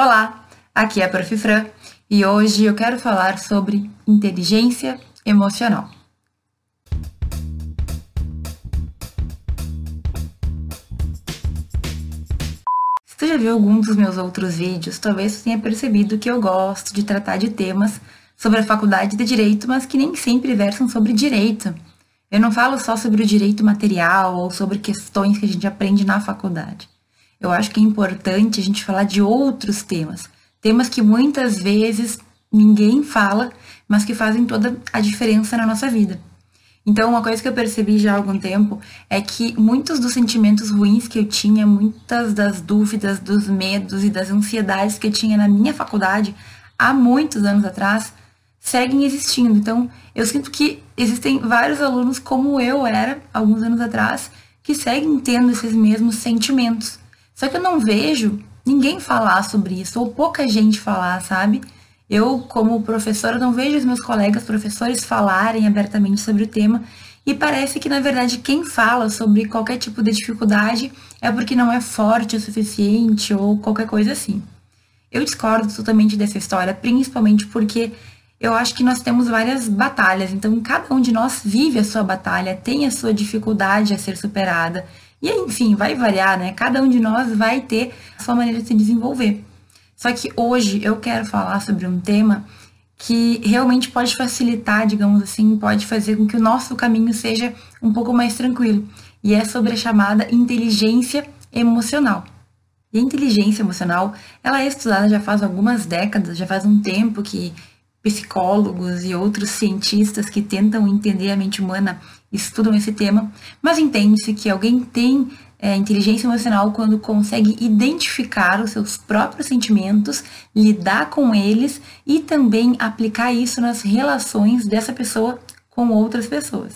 Olá, aqui é a Prof. Fran e hoje eu quero falar sobre inteligência emocional. Se tu já viu algum dos meus outros vídeos, talvez tu tenha percebido que eu gosto de tratar de temas sobre a faculdade de direito, mas que nem sempre versam sobre direito. Eu não falo só sobre o direito material ou sobre questões que a gente aprende na faculdade eu acho que é importante a gente falar de outros temas. Temas que muitas vezes ninguém fala, mas que fazem toda a diferença na nossa vida. Então, uma coisa que eu percebi já há algum tempo é que muitos dos sentimentos ruins que eu tinha, muitas das dúvidas, dos medos e das ansiedades que eu tinha na minha faculdade há muitos anos atrás, seguem existindo. Então, eu sinto que existem vários alunos como eu era alguns anos atrás que seguem tendo esses mesmos sentimentos. Só que eu não vejo ninguém falar sobre isso, ou pouca gente falar, sabe? Eu, como professora, não vejo os meus colegas professores falarem abertamente sobre o tema, e parece que, na verdade, quem fala sobre qualquer tipo de dificuldade é porque não é forte o suficiente ou qualquer coisa assim. Eu discordo totalmente dessa história, principalmente porque eu acho que nós temos várias batalhas, então cada um de nós vive a sua batalha, tem a sua dificuldade a ser superada. E enfim, vai variar, né? Cada um de nós vai ter a sua maneira de se desenvolver. Só que hoje eu quero falar sobre um tema que realmente pode facilitar, digamos assim, pode fazer com que o nosso caminho seja um pouco mais tranquilo. E é sobre a chamada inteligência emocional. E a inteligência emocional, ela é estudada já faz algumas décadas, já faz um tempo que psicólogos e outros cientistas que tentam entender a mente humana estudam esse tema, mas entende-se que alguém tem é, inteligência emocional quando consegue identificar os seus próprios sentimentos, lidar com eles e também aplicar isso nas relações dessa pessoa com outras pessoas.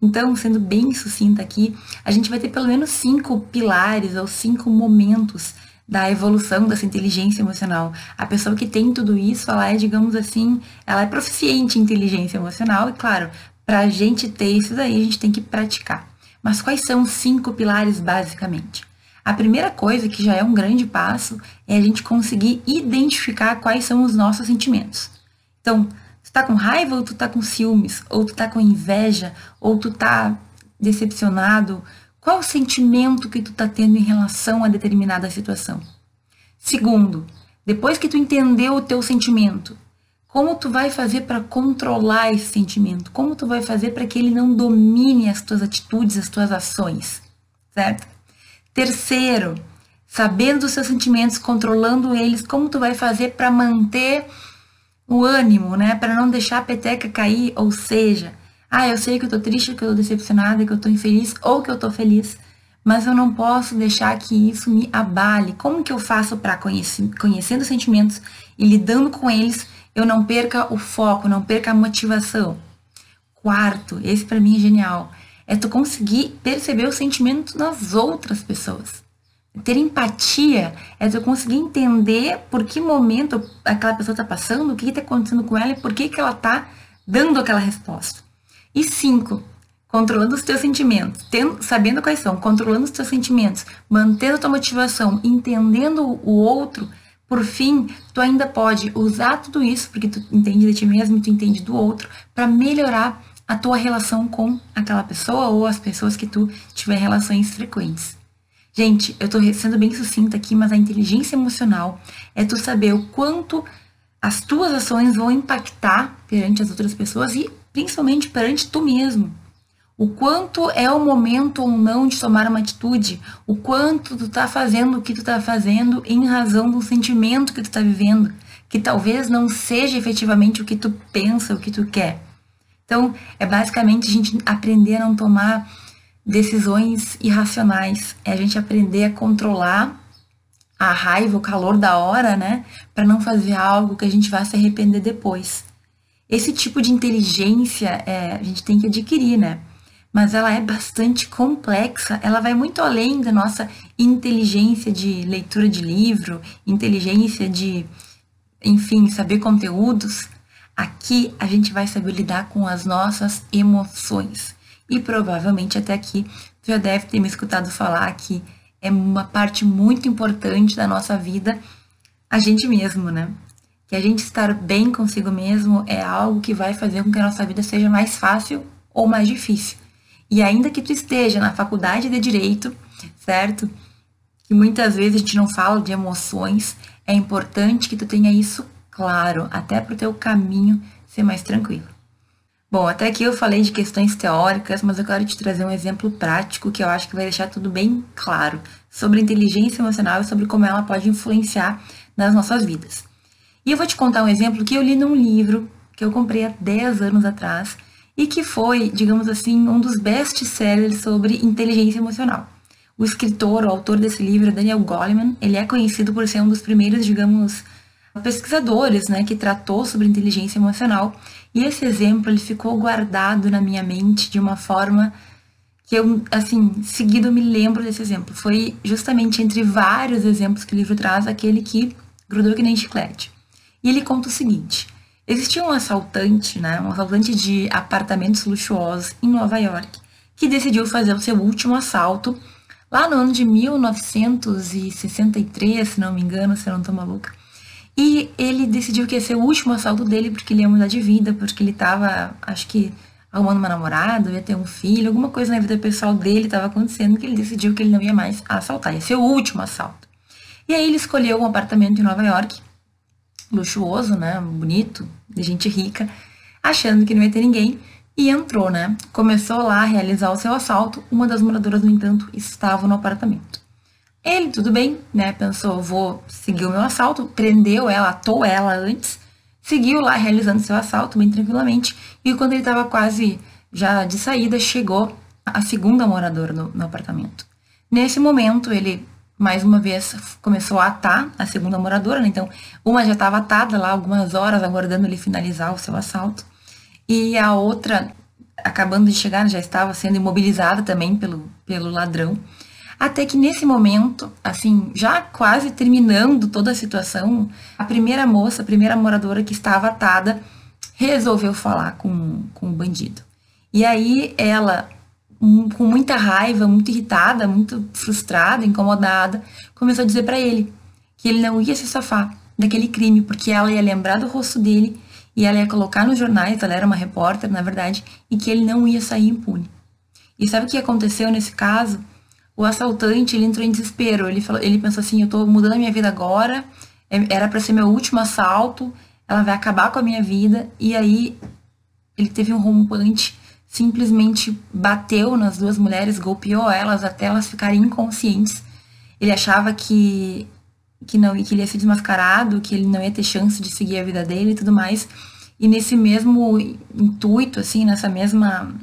Então, sendo bem sucinta aqui, a gente vai ter pelo menos cinco pilares ou cinco momentos da evolução dessa inteligência emocional. A pessoa que tem tudo isso, ela é, digamos assim, ela é proficiente em inteligência emocional e, claro, para a gente ter isso daí, a gente tem que praticar. Mas quais são os cinco pilares, basicamente? A primeira coisa, que já é um grande passo, é a gente conseguir identificar quais são os nossos sentimentos. Então, tu tá com raiva ou tu tá com ciúmes? Ou tu tá com inveja? Ou tu tá decepcionado? Qual o sentimento que tu tá tendo em relação a determinada situação? Segundo, depois que tu entendeu o teu sentimento, como tu vai fazer para controlar esse sentimento? Como tu vai fazer para que ele não domine as tuas atitudes, as tuas ações? Certo? Terceiro, sabendo dos seus sentimentos, controlando eles, como tu vai fazer para manter o ânimo, né? Para não deixar a peteca cair, ou seja, ah, eu sei que eu tô triste, que eu tô decepcionada, que eu tô infeliz ou que eu tô feliz, mas eu não posso deixar que isso me abale. Como que eu faço para conhecendo os sentimentos e lidando com eles, eu não perca o foco, não perca a motivação. Quarto, esse para mim é genial, é tu conseguir perceber os sentimentos nas outras pessoas. Ter empatia é tu conseguir entender por que momento aquela pessoa está passando, o que está acontecendo com ela e por que, que ela está dando aquela resposta. E cinco, controlando os teus sentimentos, tendo, sabendo quais são, controlando os teus sentimentos, mantendo a tua motivação, entendendo o outro, por fim, tu ainda pode usar tudo isso, porque tu entende de ti mesmo tu entende do outro, para melhorar a tua relação com aquela pessoa ou as pessoas que tu tiver relações frequentes. Gente, eu tô sendo bem sucinta aqui, mas a inteligência emocional é tu saber o quanto as tuas ações vão impactar perante as outras pessoas e principalmente perante tu mesmo o quanto é o momento ou não de tomar uma atitude, o quanto tu tá fazendo o que tu tá fazendo em razão do sentimento que tu tá vivendo, que talvez não seja efetivamente o que tu pensa, o que tu quer. Então, é basicamente a gente aprender a não tomar decisões irracionais, é a gente aprender a controlar a raiva, o calor da hora, né, para não fazer algo que a gente vá se arrepender depois. Esse tipo de inteligência é, a gente tem que adquirir, né? Mas ela é bastante complexa, ela vai muito além da nossa inteligência de leitura de livro, inteligência de, enfim, saber conteúdos. Aqui a gente vai saber lidar com as nossas emoções. E provavelmente até aqui já deve ter me escutado falar que é uma parte muito importante da nossa vida a gente mesmo, né? Que a gente estar bem consigo mesmo é algo que vai fazer com que a nossa vida seja mais fácil ou mais difícil. E ainda que tu esteja na faculdade de direito, certo? Que muitas vezes a gente não fala de emoções, é importante que tu tenha isso claro, até para o teu caminho ser mais tranquilo. Bom, até aqui eu falei de questões teóricas, mas eu quero te trazer um exemplo prático que eu acho que vai deixar tudo bem claro sobre inteligência emocional e sobre como ela pode influenciar nas nossas vidas. E eu vou te contar um exemplo que eu li num livro que eu comprei há 10 anos atrás e que foi, digamos assim, um dos best-sellers sobre inteligência emocional. O escritor, o autor desse livro, Daniel Goleman, ele é conhecido por ser um dos primeiros, digamos, pesquisadores, né, que tratou sobre inteligência emocional. E esse exemplo ele ficou guardado na minha mente de uma forma que eu, assim, seguido me lembro desse exemplo. Foi justamente entre vários exemplos que o livro traz aquele que grudou que nem chiclete. E ele conta o seguinte: existia um assaltante, né, um assaltante de apartamentos luxuosos em Nova York, que decidiu fazer o seu último assalto lá no ano de 1963, se não me engano, se eu não tô maluca. E ele decidiu que ia ser o último assalto dele, porque ele ia mudar de vida, porque ele tava, acho que, arrumando uma namorada, ia ter um filho, alguma coisa na vida pessoal dele estava acontecendo, que ele decidiu que ele não ia mais assaltar, ia ser o último assalto. E aí ele escolheu um apartamento em Nova York, luxuoso, né, bonito, de gente rica, achando que não ia ter ninguém, e entrou, né? Começou lá a realizar o seu assalto. Uma das moradoras, no entanto, estava no apartamento. Ele, tudo bem, né? Pensou, vou seguir o meu assalto, prendeu ela, atou ela antes, seguiu lá realizando seu assalto bem tranquilamente. E quando ele estava quase já de saída, chegou a segunda moradora no, no apartamento. Nesse momento, ele mais uma vez começou a atar a segunda moradora, né? então uma já estava atada lá algumas horas aguardando ele finalizar o seu assalto e a outra acabando de chegar já estava sendo imobilizada também pelo, pelo ladrão até que nesse momento, assim, já quase terminando toda a situação, a primeira moça, a primeira moradora que estava atada, resolveu falar com, com o bandido. E aí ela, com muita raiva, muito irritada, muito frustrada, incomodada, começou a dizer para ele que ele não ia se safar daquele crime, porque ela ia lembrar do rosto dele e ela ia colocar nos jornais, ela era uma repórter, na verdade, e que ele não ia sair impune. E sabe o que aconteceu nesse caso? o assaltante ele entrou em desespero. Ele falou, ele pensou assim, eu tô mudando a minha vida agora, é, era para ser meu último assalto, ela vai acabar com a minha vida. E aí ele teve um rompante, simplesmente bateu nas duas mulheres, golpeou elas até elas ficarem inconscientes. Ele achava que que não que ele ia ser desmascarado, que ele não ia ter chance de seguir a vida dele e tudo mais. E nesse mesmo intuito, assim, nessa mesma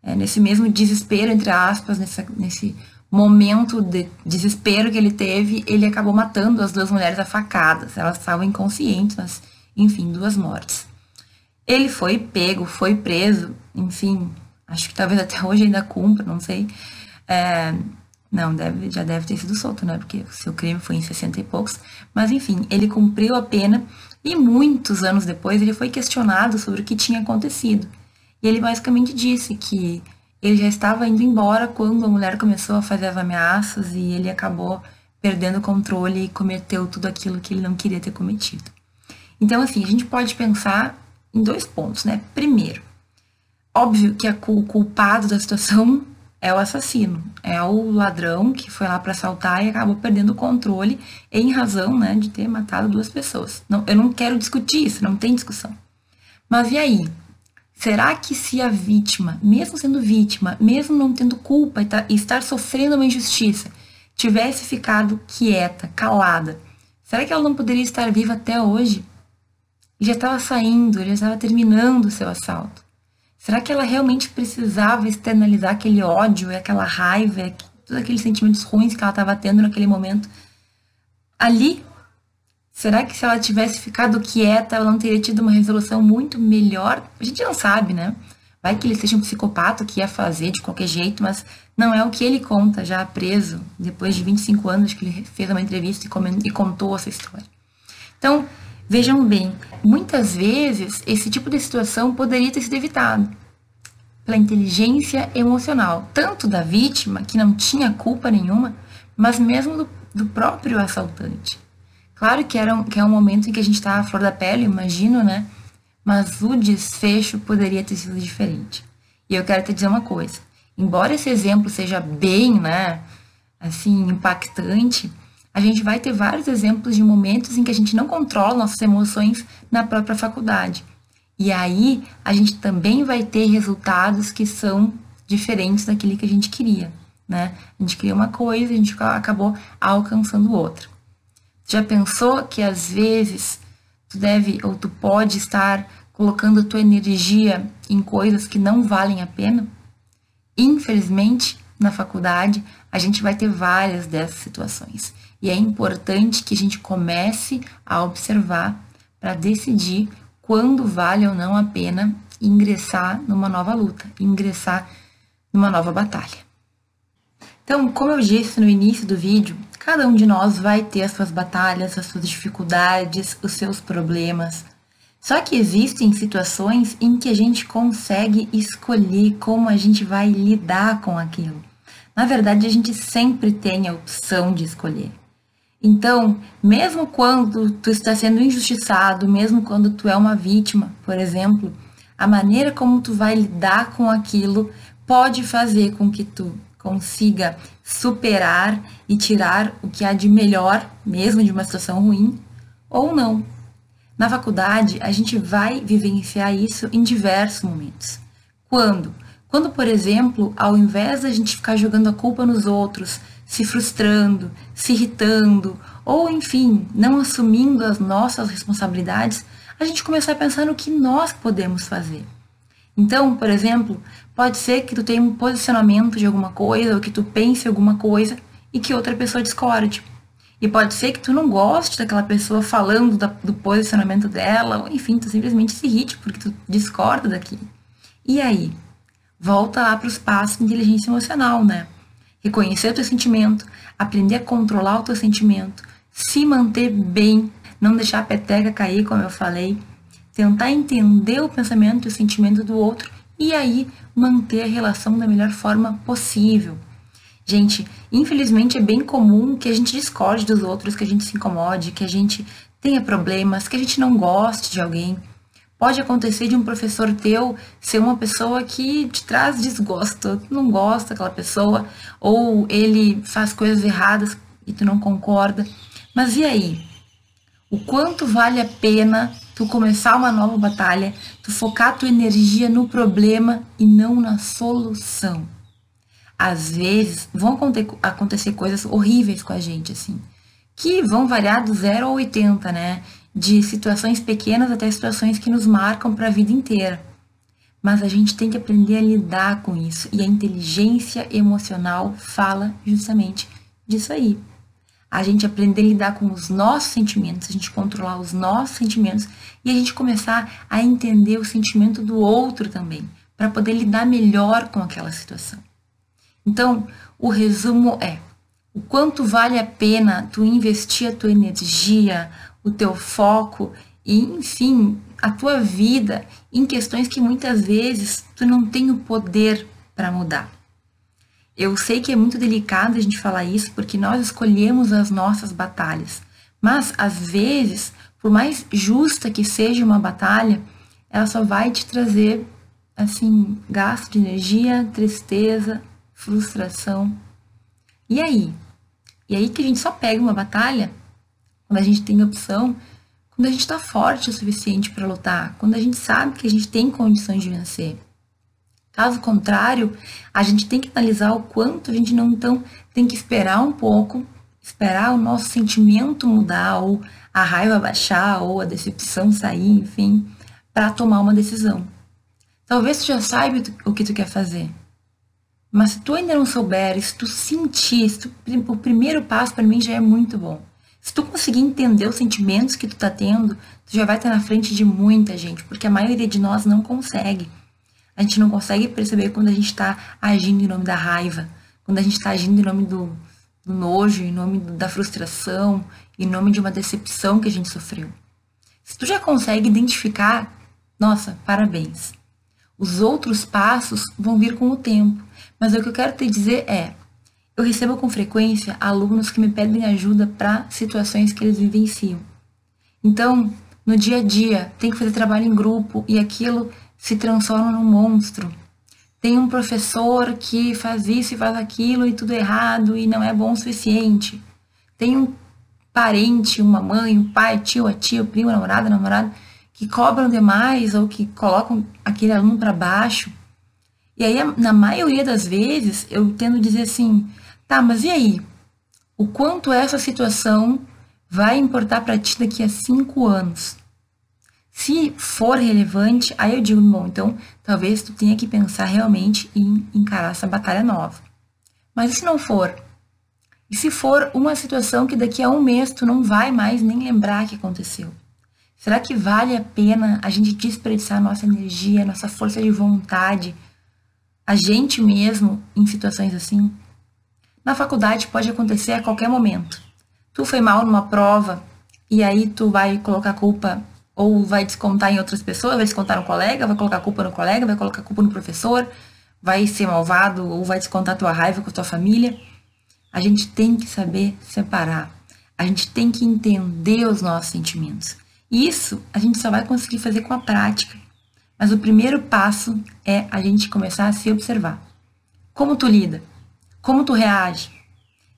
é, nesse mesmo desespero entre aspas, nessa, nesse momento de desespero que ele teve, ele acabou matando as duas mulheres a facadas. Elas estavam inconscientes, mas, enfim, duas mortes. Ele foi pego, foi preso, enfim, acho que talvez até hoje ainda cumpra, não sei. É, não, deve, já deve ter sido solto, né? Porque o seu crime foi em 60 e poucos. Mas, enfim, ele cumpriu a pena e muitos anos depois ele foi questionado sobre o que tinha acontecido. E ele basicamente disse que ele já estava indo embora quando a mulher começou a fazer as ameaças e ele acabou perdendo o controle e cometeu tudo aquilo que ele não queria ter cometido. Então, assim, a gente pode pensar em dois pontos, né? Primeiro, óbvio que o culpado da situação é o assassino, é o ladrão que foi lá para assaltar e acabou perdendo o controle em razão, né, de ter matado duas pessoas. Não, eu não quero discutir isso, não tem discussão. Mas e aí? Será que se a vítima, mesmo sendo vítima, mesmo não tendo culpa e, estar sofrendo uma injustiça, tivesse ficado quieta, calada, será que ela não poderia estar viva até hoje? Ele já estava saindo, ele já estava terminando o seu assalto. Será que ela realmente precisava externalizar aquele ódio e aquela raiva, e todos aqueles sentimentos ruins que ela estava tendo naquele momento ali Será que se ela tivesse ficado quieta, ela não teria tido uma resolução muito melhor? A gente não sabe, né? Vai que ele seja um psicopata que ia fazer de qualquer jeito, mas não é o que ele conta, já preso, depois de 25 anos que ele fez uma entrevista e contou essa história. Então, vejam bem, muitas vezes esse tipo de situação poderia ter sido evitado pela inteligência emocional, tanto da vítima, que não tinha culpa nenhuma, mas mesmo do, do próprio assaltante. Claro que, era um, que é um momento em que a gente está à flor da pele, imagino, né? Mas o desfecho poderia ter sido diferente. E eu quero te dizer uma coisa. Embora esse exemplo seja bem, né, assim, impactante, a gente vai ter vários exemplos de momentos em que a gente não controla nossas emoções na própria faculdade. E aí a gente também vai ter resultados que são diferentes daquilo que a gente queria, né? A gente queria uma coisa, a gente acabou alcançando outra. Já pensou que às vezes tu deve ou tu pode estar colocando tua energia em coisas que não valem a pena? Infelizmente, na faculdade, a gente vai ter várias dessas situações. E é importante que a gente comece a observar para decidir quando vale ou não a pena ingressar numa nova luta, ingressar numa nova batalha. Então, como eu disse no início do vídeo, cada um de nós vai ter as suas batalhas, as suas dificuldades, os seus problemas. Só que existem situações em que a gente consegue escolher como a gente vai lidar com aquilo. Na verdade, a gente sempre tem a opção de escolher. Então, mesmo quando tu está sendo injustiçado, mesmo quando tu é uma vítima, por exemplo, a maneira como tu vai lidar com aquilo pode fazer com que tu consiga superar e tirar o que há de melhor, mesmo de uma situação ruim, ou não. Na faculdade, a gente vai vivenciar isso em diversos momentos. Quando? Quando, por exemplo, ao invés da gente ficar jogando a culpa nos outros, se frustrando, se irritando, ou enfim, não assumindo as nossas responsabilidades, a gente começar a pensar no que nós podemos fazer. Então, por exemplo, pode ser que tu tenha um posicionamento de alguma coisa, ou que tu pense alguma coisa e que outra pessoa discorde. E pode ser que tu não goste daquela pessoa falando da, do posicionamento dela, ou enfim, tu simplesmente se irrite porque tu discorda daquilo. E aí? Volta lá para os passos de inteligência emocional, né? Reconhecer o teu sentimento, aprender a controlar o teu sentimento, se manter bem, não deixar a peteca cair, como eu falei, tentar entender o pensamento e o sentimento do outro e aí manter a relação da melhor forma possível. Gente, infelizmente é bem comum que a gente discorde dos outros, que a gente se incomode, que a gente tenha problemas, que a gente não goste de alguém. Pode acontecer de um professor teu ser uma pessoa que te traz desgosto, tu não gosta daquela pessoa, ou ele faz coisas erradas e tu não concorda. Mas e aí? O quanto vale a pena tu começar uma nova batalha, tu focar tua energia no problema e não na solução? Às vezes vão acontecer coisas horríveis com a gente, assim, que vão variar do 0 ao 80, né? De situações pequenas até situações que nos marcam para a vida inteira. Mas a gente tem que aprender a lidar com isso. E a inteligência emocional fala justamente disso aí a gente aprender a lidar com os nossos sentimentos, a gente controlar os nossos sentimentos e a gente começar a entender o sentimento do outro também, para poder lidar melhor com aquela situação. Então, o resumo é: o quanto vale a pena tu investir a tua energia, o teu foco e, enfim, a tua vida em questões que muitas vezes tu não tem o poder para mudar. Eu sei que é muito delicado a gente falar isso porque nós escolhemos as nossas batalhas. Mas, às vezes, por mais justa que seja uma batalha, ela só vai te trazer, assim, gasto de energia, tristeza, frustração. E aí? E aí que a gente só pega uma batalha quando a gente tem opção, quando a gente está forte o suficiente para lutar, quando a gente sabe que a gente tem condições de vencer. Caso contrário, a gente tem que analisar o quanto a gente não então tem que esperar um pouco, esperar o nosso sentimento mudar, ou a raiva baixar, ou a decepção sair, enfim, para tomar uma decisão. Talvez tu já saiba o que tu quer fazer. Mas se tu ainda não souber, se tu sentir, se tu, o primeiro passo para mim já é muito bom. Se tu conseguir entender os sentimentos que tu tá tendo, tu já vai estar na frente de muita gente, porque a maioria de nós não consegue. A gente não consegue perceber quando a gente está agindo em nome da raiva, quando a gente está agindo em nome do, do nojo, em nome do, da frustração, em nome de uma decepção que a gente sofreu. Se tu já consegue identificar, nossa, parabéns. Os outros passos vão vir com o tempo. Mas o que eu quero te dizer é, Eu recebo com frequência alunos que me pedem ajuda para situações que eles vivenciam. Então, no dia a dia, tem que fazer trabalho em grupo e aquilo se transforma num monstro. Tem um professor que faz isso e faz aquilo e tudo errado e não é bom o suficiente. Tem um parente, uma mãe, um pai, tio, a tia, primo, namorada, a namorada, que cobram demais ou que colocam aquele aluno para baixo. E aí, na maioria das vezes, eu tendo dizer assim, tá, mas e aí? O quanto essa situação vai importar para ti daqui a cinco anos? Se for relevante, aí eu digo, bom, então talvez tu tenha que pensar realmente em encarar essa batalha nova. Mas e se não for? E se for uma situação que daqui a um mês tu não vai mais nem lembrar que aconteceu? Será que vale a pena a gente desperdiçar nossa energia, nossa força de vontade, a gente mesmo em situações assim? Na faculdade pode acontecer a qualquer momento. Tu foi mal numa prova e aí tu vai colocar culpa ou vai descontar em outras pessoas, vai descontar no colega, vai colocar culpa no colega, vai colocar culpa no professor, vai ser malvado ou vai descontar tua raiva com tua família. A gente tem que saber separar. A gente tem que entender os nossos sentimentos. Isso a gente só vai conseguir fazer com a prática. Mas o primeiro passo é a gente começar a se observar. Como tu lida? Como tu reage?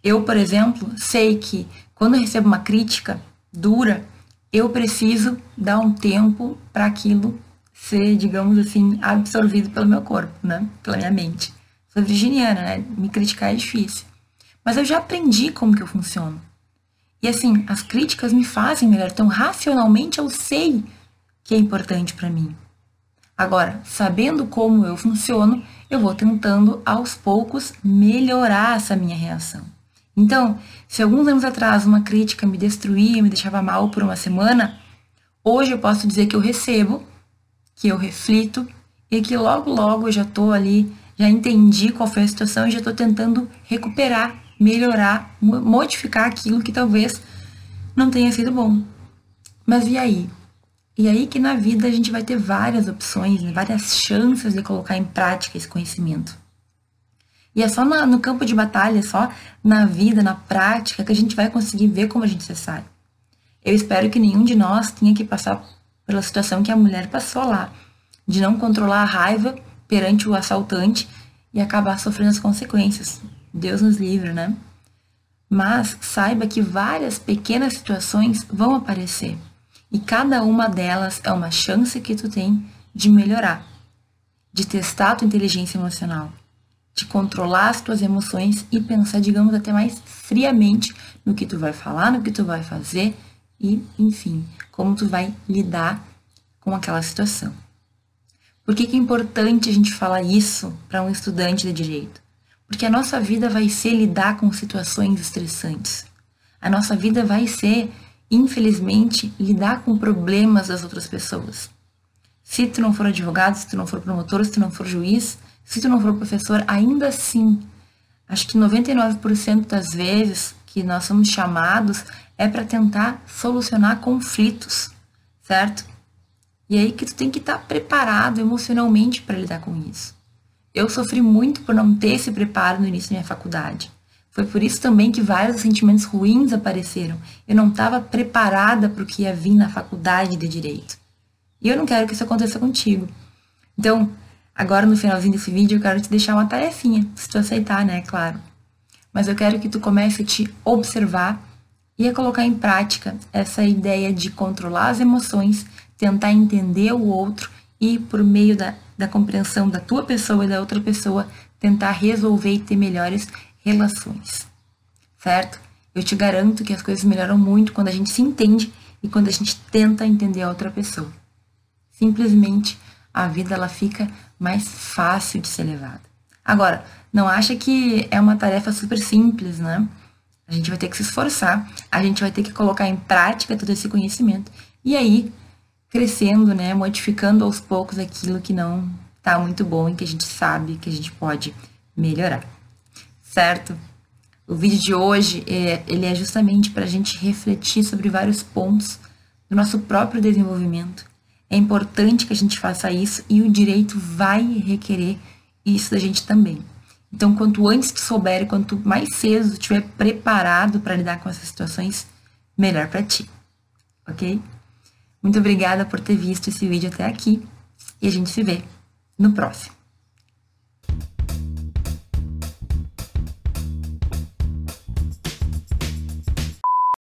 Eu, por exemplo, sei que quando eu recebo uma crítica dura, eu preciso dar um tempo para aquilo ser, digamos assim, absorvido pelo meu corpo, né? Pela minha mente. Sou virginiana, né? Me criticar é difícil. Mas eu já aprendi como que eu funciono. E assim, as críticas me fazem melhor. Então, racionalmente, eu sei que é importante para mim. Agora, sabendo como eu funciono, eu vou tentando aos poucos melhorar essa minha reação. Então, se alguns anos atrás uma crítica me destruía, me deixava mal por uma semana, hoje eu posso dizer que eu recebo, que eu reflito e que logo logo eu já estou ali, já entendi qual foi a situação e já estou tentando recuperar melhorar, modificar aquilo que talvez não tenha sido bom. Mas e aí? E aí que na vida a gente vai ter várias opções, né? várias chances de colocar em prática esse conhecimento. E é só na, no campo de batalha, só na vida, na prática, que a gente vai conseguir ver como a gente se sai. Eu espero que nenhum de nós tenha que passar pela situação que a mulher passou lá, de não controlar a raiva perante o assaltante e acabar sofrendo as consequências. Deus nos livre, né? Mas saiba que várias pequenas situações vão aparecer e cada uma delas é uma chance que tu tem de melhorar, de testar a tua inteligência emocional, de controlar as tuas emoções e pensar, digamos, até mais friamente no que tu vai falar, no que tu vai fazer e, enfim, como tu vai lidar com aquela situação. Por que, que é importante a gente falar isso para um estudante de direito? Porque a nossa vida vai ser lidar com situações estressantes. A nossa vida vai ser, infelizmente, lidar com problemas das outras pessoas. Se tu não for advogado, se tu não for promotor, se tu não for juiz, se tu não for professor, ainda assim, acho que 99% das vezes que nós somos chamados é para tentar solucionar conflitos, certo? E aí que tu tem que estar tá preparado emocionalmente para lidar com isso. Eu sofri muito por não ter esse preparo no início da minha faculdade. Foi por isso também que vários sentimentos ruins apareceram. Eu não estava preparada para o que ia vir na faculdade de direito. E eu não quero que isso aconteça contigo. Então, agora no finalzinho desse vídeo, eu quero te deixar uma tarefinha, se tu aceitar, né, claro. Mas eu quero que tu comece a te observar e a colocar em prática essa ideia de controlar as emoções, tentar entender o outro e, por meio da da compreensão da tua pessoa e da outra pessoa, tentar resolver e ter melhores relações. Certo? Eu te garanto que as coisas melhoram muito quando a gente se entende e quando a gente tenta entender a outra pessoa. Simplesmente a vida ela fica mais fácil de ser levada. Agora, não acha que é uma tarefa super simples, né? A gente vai ter que se esforçar, a gente vai ter que colocar em prática todo esse conhecimento. E aí, crescendo, né, modificando aos poucos aquilo que não tá muito bom e que a gente sabe que a gente pode melhorar. Certo? O vídeo de hoje, é, ele é justamente para a gente refletir sobre vários pontos do nosso próprio desenvolvimento. É importante que a gente faça isso e o direito vai requerer isso da gente também. Então, quanto antes tu souber, quanto mais cedo tu estiver preparado para lidar com essas situações, melhor para ti. Ok? Muito obrigada por ter visto esse vídeo até aqui e a gente se vê no próximo.